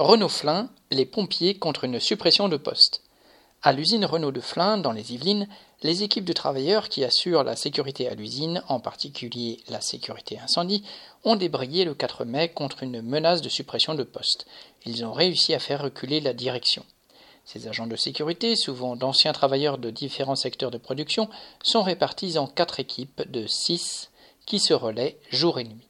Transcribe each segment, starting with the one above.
Renault-Flin, les pompiers contre une suppression de postes. À l'usine Renault de Flin, dans les Yvelines, les équipes de travailleurs qui assurent la sécurité à l'usine, en particulier la sécurité incendie, ont débrayé le 4 mai contre une menace de suppression de postes. Ils ont réussi à faire reculer la direction. Ces agents de sécurité, souvent d'anciens travailleurs de différents secteurs de production, sont répartis en quatre équipes de six qui se relaient jour et nuit.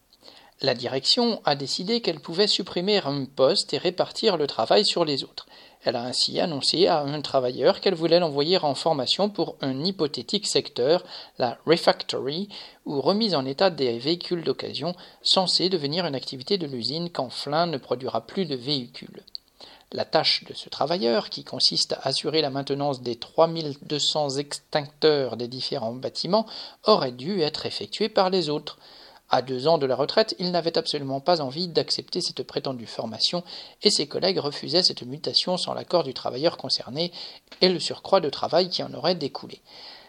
La direction a décidé qu'elle pouvait supprimer un poste et répartir le travail sur les autres. Elle a ainsi annoncé à un travailleur qu'elle voulait l'envoyer en formation pour un hypothétique secteur, la refactory, ou remise en état des véhicules d'occasion, censée devenir une activité de l'usine quand Flin ne produira plus de véhicules. La tâche de ce travailleur, qui consiste à assurer la maintenance des 3200 extincteurs des différents bâtiments, aurait dû être effectuée par les autres. À deux ans de la retraite, il n'avait absolument pas envie d'accepter cette prétendue formation, et ses collègues refusaient cette mutation sans l'accord du travailleur concerné et le surcroît de travail qui en aurait découlé.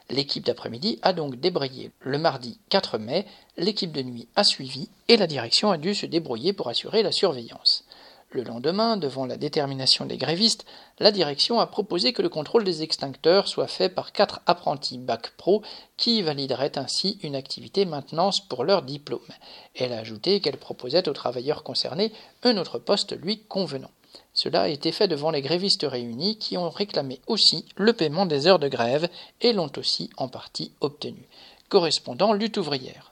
L'équipe d'après-midi a donc débrayé le mardi 4 mai, l'équipe de nuit a suivi, et la direction a dû se débrouiller pour assurer la surveillance. Le lendemain, devant la détermination des grévistes, la direction a proposé que le contrôle des extincteurs soit fait par quatre apprentis bac pro qui valideraient ainsi une activité maintenance pour leur diplôme. Elle a ajouté qu'elle proposait aux travailleurs concernés un autre poste lui convenant. Cela a été fait devant les grévistes réunis qui ont réclamé aussi le paiement des heures de grève et l'ont aussi en partie obtenu. Correspondant lutte ouvrière.